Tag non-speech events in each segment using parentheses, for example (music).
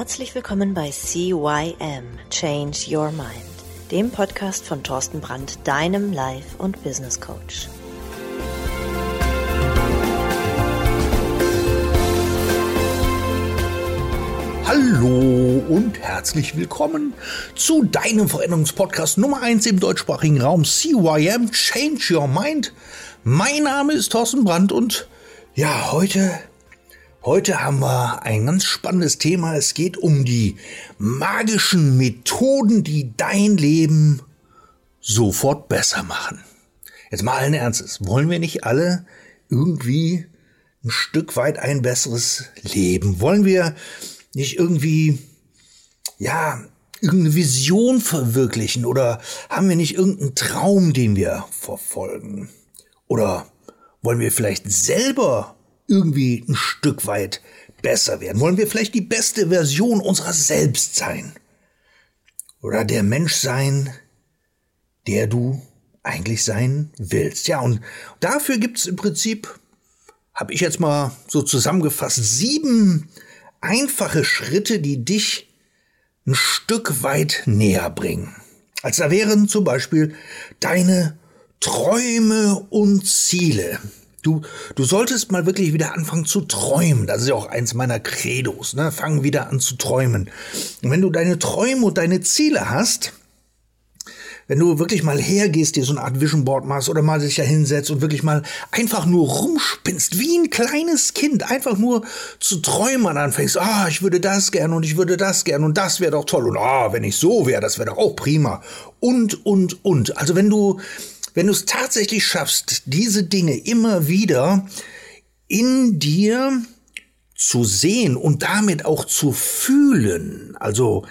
Herzlich willkommen bei CYM Change Your Mind, dem Podcast von Thorsten Brandt, deinem Life- und Business Coach. Hallo und herzlich willkommen zu deinem Veränderungspodcast Nummer 1 im deutschsprachigen Raum CYM Change Your Mind. Mein Name ist Thorsten Brandt und ja, heute Heute haben wir ein ganz spannendes Thema. Es geht um die magischen Methoden, die dein Leben sofort besser machen. Jetzt mal allen Ernstes. Wollen wir nicht alle irgendwie ein Stück weit ein besseres Leben? Wollen wir nicht irgendwie, ja, irgendeine Vision verwirklichen? Oder haben wir nicht irgendeinen Traum, den wir verfolgen? Oder wollen wir vielleicht selber irgendwie ein Stück weit besser werden? Wollen wir vielleicht die beste Version unserer selbst sein? Oder der Mensch sein, der du eigentlich sein willst? Ja, und dafür gibt's im Prinzip, habe ich jetzt mal so zusammengefasst, sieben einfache Schritte, die dich ein Stück weit näher bringen. Als da wären zum Beispiel deine Träume und Ziele. Du, du solltest mal wirklich wieder anfangen zu träumen. Das ist ja auch eins meiner Credos. Ne? Fang wieder an zu träumen. Und wenn du deine Träume und deine Ziele hast, wenn du wirklich mal hergehst, dir so eine Art Vision Board machst oder mal sich da hinsetzt und wirklich mal einfach nur rumspinnst, wie ein kleines Kind, einfach nur zu träumen anfängst, ah, ich würde das gern und ich würde das gern und das wäre doch toll und ah, wenn ich so wäre, das wäre doch auch prima und, und, und. Also wenn du wenn du es tatsächlich schaffst, diese Dinge immer wieder in dir zu sehen und damit auch zu fühlen, also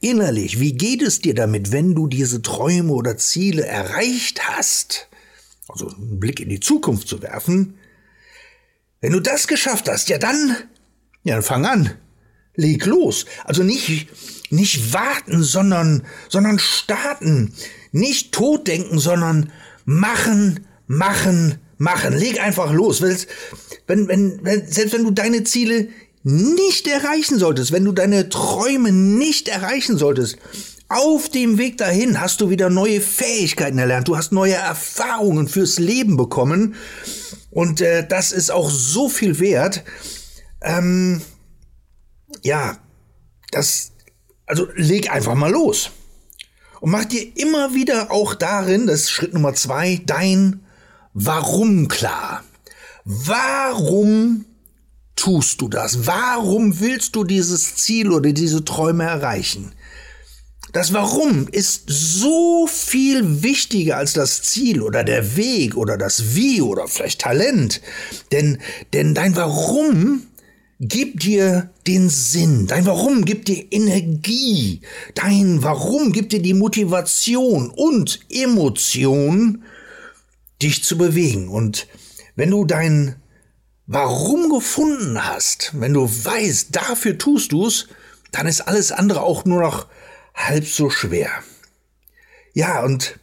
innerlich, wie geht es dir damit, wenn du diese Träume oder Ziele erreicht hast, also einen Blick in die Zukunft zu werfen, wenn du das geschafft hast, ja dann, ja dann fang an, leg los, also nicht, nicht warten, sondern, sondern starten, nicht totdenken, sondern machen, machen, machen. Leg einfach los. Wenn, wenn, wenn, selbst wenn du deine Ziele nicht erreichen solltest, wenn du deine Träume nicht erreichen solltest, auf dem Weg dahin hast du wieder neue Fähigkeiten erlernt, du hast neue Erfahrungen fürs Leben bekommen und äh, das ist auch so viel wert. Ähm, ja, das, also leg einfach mal los. Und mach dir immer wieder auch darin, das ist Schritt Nummer zwei, dein Warum klar. Warum tust du das? Warum willst du dieses Ziel oder diese Träume erreichen? Das Warum ist so viel wichtiger als das Ziel oder der Weg oder das Wie oder vielleicht Talent. Denn, denn dein Warum gibt dir den Sinn. Dein Warum gibt dir Energie. Dein Warum gibt dir die Motivation und Emotion, dich zu bewegen. Und wenn du dein Warum gefunden hast, wenn du weißt, dafür tust du's, dann ist alles andere auch nur noch halb so schwer. Ja, und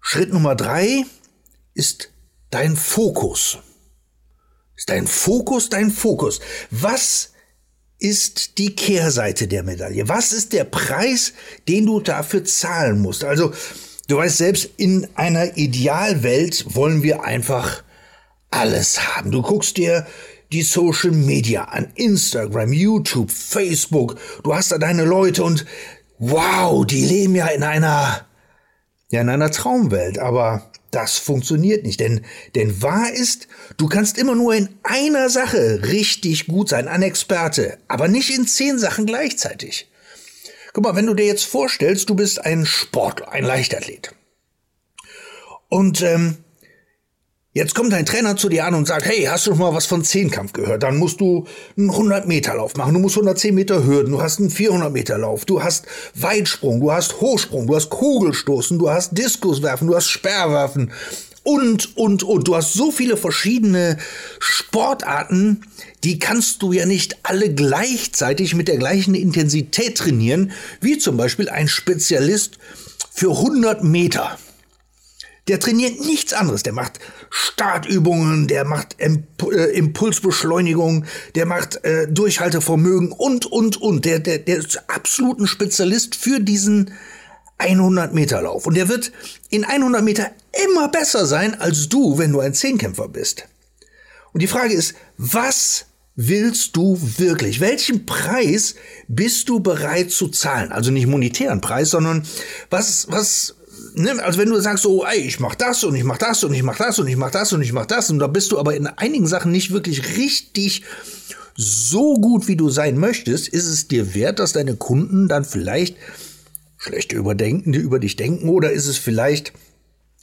Schritt Nummer drei ist dein Fokus. Ist dein Fokus dein Fokus? Was ist die Kehrseite der Medaille? Was ist der Preis, den du dafür zahlen musst? Also, du weißt selbst, in einer Idealwelt wollen wir einfach alles haben. Du guckst dir die Social Media an, Instagram, YouTube, Facebook, du hast da deine Leute und wow, die leben ja in einer, ja, in einer Traumwelt, aber das funktioniert nicht, denn, denn wahr ist, du kannst immer nur in einer Sache richtig gut sein, ein Experte, aber nicht in zehn Sachen gleichzeitig. Guck mal, wenn du dir jetzt vorstellst, du bist ein Sportler, ein Leichtathlet. Und ähm, Jetzt kommt dein Trainer zu dir an und sagt, hey, hast du noch mal was von Zehnkampf gehört? Dann musst du einen 100 Meter Lauf machen, du musst 110 Meter Hürden, du hast einen 400 Meter Lauf, du hast Weitsprung, du hast Hochsprung, du hast Kugelstoßen, du hast Diskuswerfen, du hast Sperrwerfen und, und, und. Du hast so viele verschiedene Sportarten, die kannst du ja nicht alle gleichzeitig mit der gleichen Intensität trainieren, wie zum Beispiel ein Spezialist für 100 Meter Der trainiert nichts anderes. Der macht Startübungen, der macht äh, Impulsbeschleunigung, der macht äh, Durchhaltevermögen und, und, und. Der, der, der ist absolut ein Spezialist für diesen 100 Meter Lauf. Und der wird in 100 Meter immer besser sein als du, wenn du ein Zehnkämpfer bist. Und die Frage ist, was willst du wirklich? Welchen Preis bist du bereit zu zahlen? Also nicht monetären Preis, sondern was, was ne, also wenn du sagst so, ey, ich mach das und ich mach das und ich mach das und ich mach das und ich mach das und da bist du aber in einigen Sachen nicht wirklich richtig so gut, wie du sein möchtest, ist es dir wert, dass deine Kunden dann vielleicht schlecht überdenken, über dich denken oder ist es vielleicht,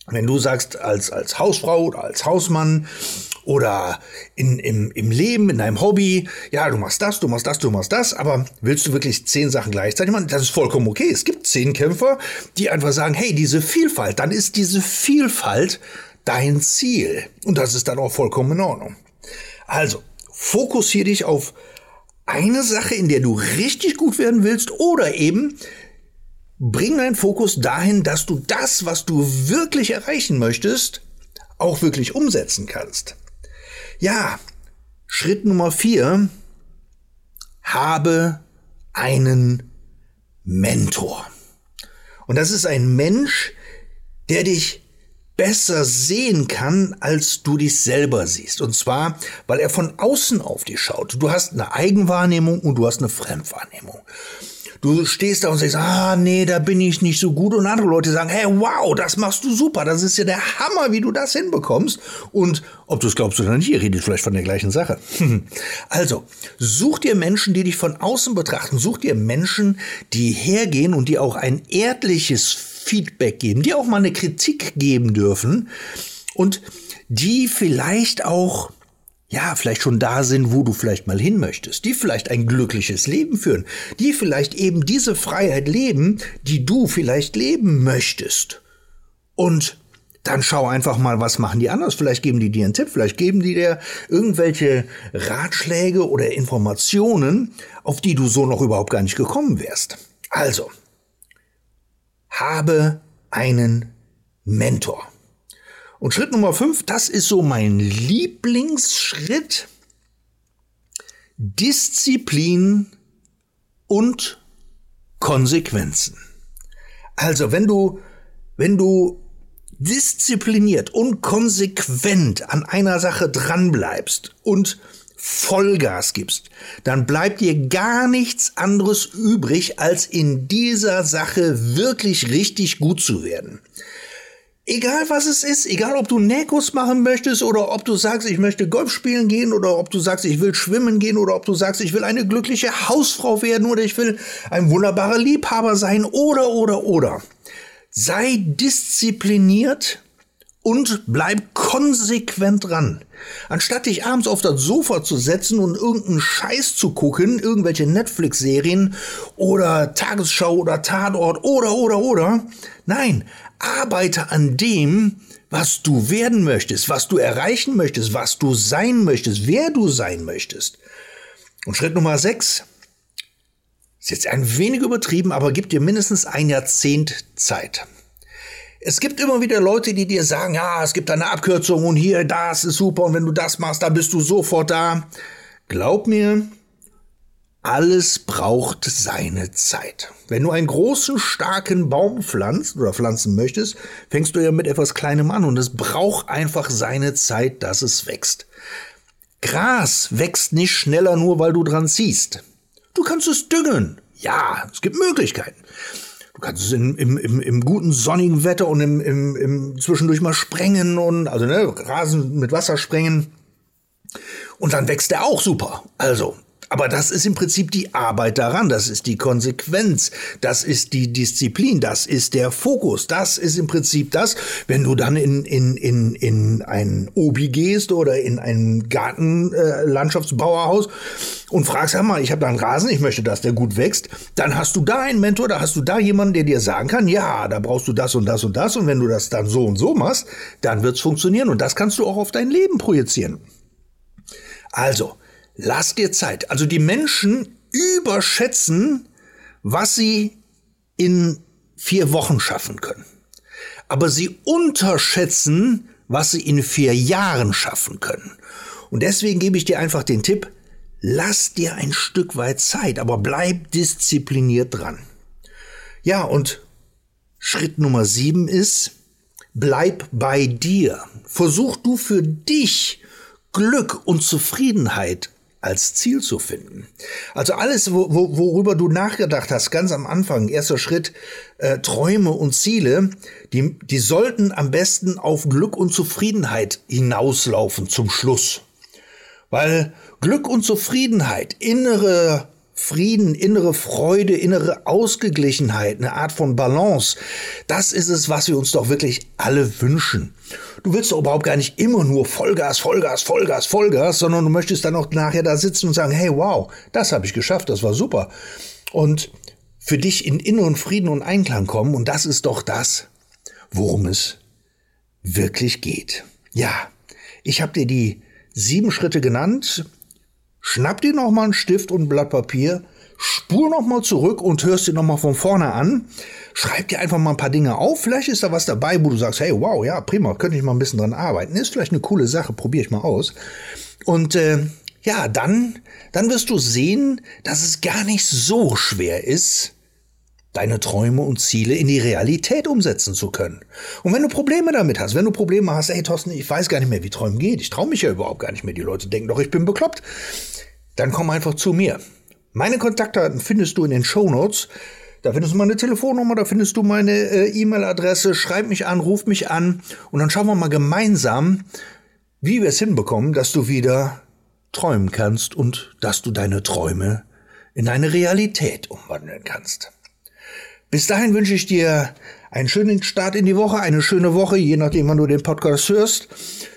wenn du sagst, als, als Hausfrau oder als Hausmann oder in, im, im Leben, in deinem Hobby, ja, du machst das, du machst das, du machst das, aber willst du wirklich zehn Sachen gleichzeitig machen? Das ist vollkommen okay. Es gibt zehn Kämpfer, die einfach sagen, hey, diese Vielfalt, dann ist diese Vielfalt dein Ziel. Und das ist dann auch vollkommen in Ordnung. Also, fokussiere dich auf eine Sache, in der du richtig gut werden willst oder eben bring deinen Fokus dahin, dass du das, was du wirklich erreichen möchtest, auch wirklich umsetzen kannst. Ja, Schritt Nummer vier, habe einen Mentor. Und das ist ein Mensch, der dich besser sehen kann, als du dich selber siehst. Und zwar, weil er von außen auf dich schaut. Du hast eine Eigenwahrnehmung und du hast eine Fremdwahrnehmung. Du stehst da und sagst, ah, nee, da bin ich nicht so gut. Und andere Leute sagen, hey, wow, das machst du super. Das ist ja der Hammer, wie du das hinbekommst. Und ob du es glaubst oder nicht, ihr redet vielleicht von der gleichen Sache. (laughs) also, such dir Menschen, die dich von außen betrachten. Such dir Menschen, die hergehen und die auch ein ehrliches Feedback geben, die auch mal eine Kritik geben dürfen und die vielleicht auch ja, vielleicht schon da sind, wo du vielleicht mal hin möchtest, die vielleicht ein glückliches Leben führen, die vielleicht eben diese Freiheit leben, die du vielleicht leben möchtest. Und dann schau einfach mal, was machen die anders. Vielleicht geben die dir einen Tipp, vielleicht geben die dir irgendwelche Ratschläge oder Informationen, auf die du so noch überhaupt gar nicht gekommen wärst. Also, habe einen Mentor. Und Schritt Nummer fünf, das ist so mein Lieblingsschritt. Disziplin und Konsequenzen. Also, wenn du, wenn du diszipliniert und konsequent an einer Sache dranbleibst und Vollgas gibst, dann bleibt dir gar nichts anderes übrig, als in dieser Sache wirklich richtig gut zu werden. Egal was es ist, egal ob du Nähkuss machen möchtest oder ob du sagst, ich möchte Golf spielen gehen oder ob du sagst, ich will schwimmen gehen oder ob du sagst, ich will eine glückliche Hausfrau werden oder ich will ein wunderbarer Liebhaber sein oder oder oder. Sei diszipliniert und bleib konsequent dran. Anstatt dich abends auf das Sofa zu setzen und irgendeinen Scheiß zu gucken, irgendwelche Netflix-Serien oder Tagesschau oder Tatort oder oder oder, nein, arbeite an dem, was du werden möchtest, was du erreichen möchtest, was du sein möchtest, wer du sein möchtest. Und Schritt Nummer sechs ist jetzt ein wenig übertrieben, aber gib dir mindestens ein Jahrzehnt Zeit. Es gibt immer wieder Leute, die dir sagen, ja, es gibt eine Abkürzung und hier, das ist super und wenn du das machst, dann bist du sofort da. Glaub mir, alles braucht seine Zeit. Wenn du einen großen, starken Baum pflanzt oder pflanzen möchtest, fängst du ja mit etwas Kleinem an und es braucht einfach seine Zeit, dass es wächst. Gras wächst nicht schneller nur, weil du dran ziehst. Du kannst es düngen. Ja, es gibt Möglichkeiten. Du kannst es im, im, im, im guten sonnigen Wetter und im, im, im zwischendurch mal sprengen und also ne, Rasen mit Wasser sprengen. Und dann wächst er auch super. Also, aber das ist im Prinzip die Arbeit daran, das ist die Konsequenz, das ist die Disziplin, das ist der Fokus, das ist im Prinzip das, wenn du dann in, in, in, in ein Obi gehst oder in ein Gartenlandschaftsbauerhaus äh, und fragst, hör mal, ich habe da einen Rasen, ich möchte, dass der gut wächst, dann hast du da einen Mentor, da hast du da jemanden, der dir sagen kann, ja, da brauchst du das und das und das. Und wenn du das dann so und so machst, dann wird's funktionieren. Und das kannst du auch auf dein Leben projizieren. Also, Lass dir Zeit. Also die Menschen überschätzen, was sie in vier Wochen schaffen können. aber sie unterschätzen, was sie in vier Jahren schaffen können. Und deswegen gebe ich dir einfach den Tipp, lass dir ein Stück weit Zeit, aber bleib diszipliniert dran. Ja, und Schritt Nummer sieben ist, bleib bei dir. Versuch du für dich Glück und Zufriedenheit als Ziel zu finden. Also alles, wo, wo, worüber du nachgedacht hast, ganz am Anfang, erster Schritt, äh, Träume und Ziele, die, die sollten am besten auf Glück und Zufriedenheit hinauslaufen zum Schluss. Weil Glück und Zufriedenheit, innere Frieden, innere Freude, innere Ausgeglichenheit, eine Art von Balance, das ist es, was wir uns doch wirklich alle wünschen. Du willst doch überhaupt gar nicht immer nur Vollgas, Vollgas, Vollgas, Vollgas, sondern du möchtest dann auch nachher da sitzen und sagen, hey, wow, das habe ich geschafft, das war super. Und für dich in inneren Frieden und Einklang kommen, und das ist doch das, worum es wirklich geht. Ja, ich habe dir die sieben Schritte genannt, schnapp dir noch mal einen Stift und ein Blatt Papier, spur noch mal zurück und hörst dir noch mal von vorne an. Schreib dir einfach mal ein paar Dinge auf. Vielleicht ist da was dabei, wo du sagst, hey, wow, ja, prima, könnte ich mal ein bisschen dran arbeiten. Ist vielleicht eine coole Sache, probiere ich mal aus. Und äh, ja, dann, dann wirst du sehen, dass es gar nicht so schwer ist, deine Träume und Ziele in die Realität umsetzen zu können. Und wenn du Probleme damit hast, wenn du Probleme hast, ey Thorsten, ich weiß gar nicht mehr, wie Träumen geht, ich traue mich ja überhaupt gar nicht mehr, die Leute denken doch, ich bin bekloppt, dann komm einfach zu mir. Meine Kontaktdaten findest du in den Show Notes. Da findest du meine Telefonnummer, da findest du meine äh, E-Mail-Adresse. Schreib mich an, ruf mich an und dann schauen wir mal gemeinsam, wie wir es hinbekommen, dass du wieder träumen kannst und dass du deine Träume in eine Realität umwandeln kannst. Bis dahin wünsche ich dir einen schönen Start in die Woche, eine schöne Woche, je nachdem, wann du den Podcast hörst.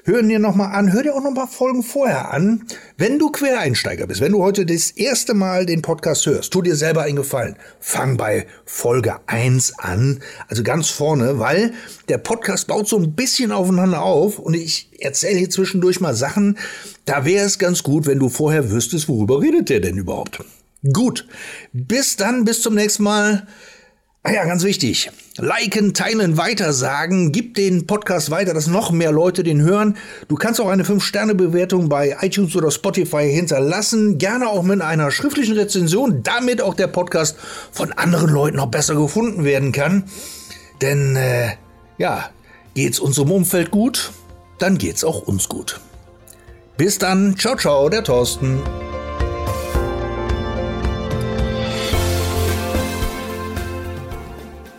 Hör dir nochmal an, hör dir auch noch mal Folgen vorher an. Wenn du Quereinsteiger bist, wenn du heute das erste Mal den Podcast hörst, tu dir selber einen Gefallen. Fang bei Folge 1 an, also ganz vorne, weil der Podcast baut so ein bisschen aufeinander auf und ich erzähle hier zwischendurch mal Sachen, da wäre es ganz gut, wenn du vorher wüsstest, worüber redet der denn überhaupt. Gut, bis dann, bis zum nächsten Mal. Ah ja, ganz wichtig. Liken, teilen, weitersagen. Gib den Podcast weiter, dass noch mehr Leute den hören. Du kannst auch eine 5-Sterne-Bewertung bei iTunes oder Spotify hinterlassen. Gerne auch mit einer schriftlichen Rezension, damit auch der Podcast von anderen Leuten noch besser gefunden werden kann. Denn, äh, ja, geht's unserem Umfeld gut, dann geht's auch uns gut. Bis dann. Ciao, ciao, der Thorsten.